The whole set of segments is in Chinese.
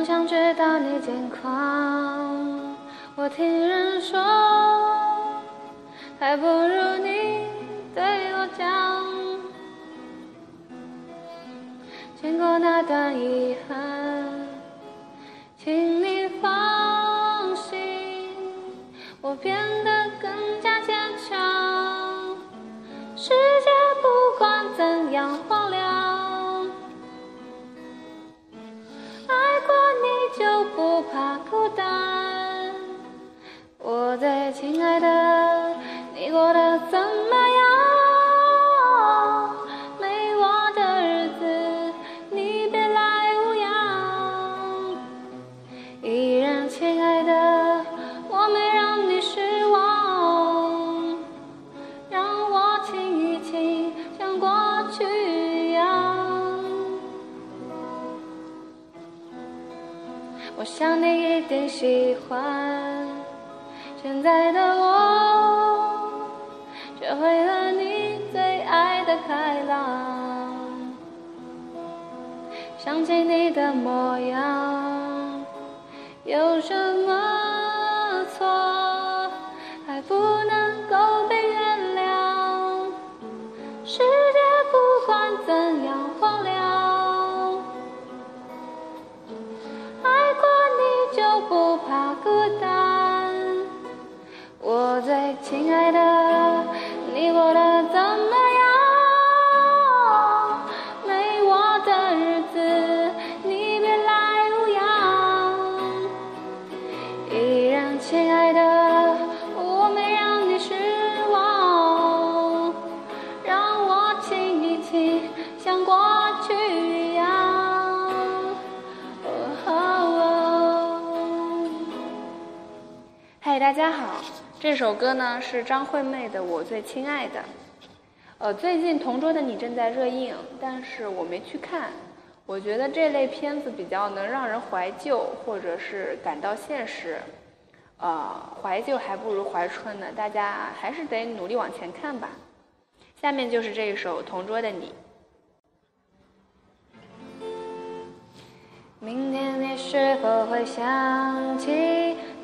常想知道你近况。我听人说，还不如你对我讲。经过那段遗憾，请你放心，我变得更加坚强。是就不怕孤单。我最亲爱的，你过得怎么样？我想你一定喜欢现在的我，学会了你最爱的开朗。想起你的模样，孤单。我最亲爱的，你过得怎么样？没我的日子，你别来无恙。依然亲爱的，嗨，大家好，这首歌呢是张惠妹的《我最亲爱的》。呃，最近《同桌的你》正在热映，但是我没去看。我觉得这类片子比较能让人怀旧，或者是感到现实。呃，怀旧还不如怀春呢，大家还是得努力往前看吧。下面就是这一首《同桌的你》。明天你是否会想起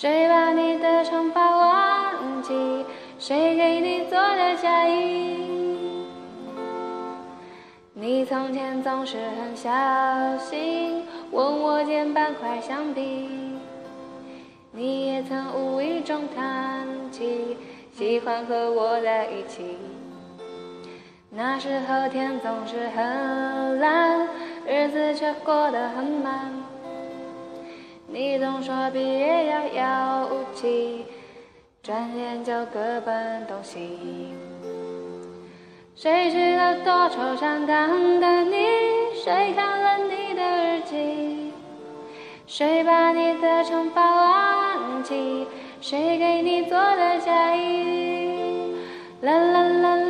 谁把你的长发忘记？谁给你做的嫁衣？你从前总是很小心，问我捡半块橡皮。你也曾无意中谈起，喜欢和我在一起。那时候天总是很蓝，日子却过得很慢。你总说毕业遥遥无期，转眼就各奔东西。谁去了多愁善感的你？谁看了你的日记？谁把你的长发忘记？谁给你做的嫁衣？啦啦啦啦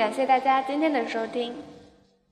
感谢大家今天的收听。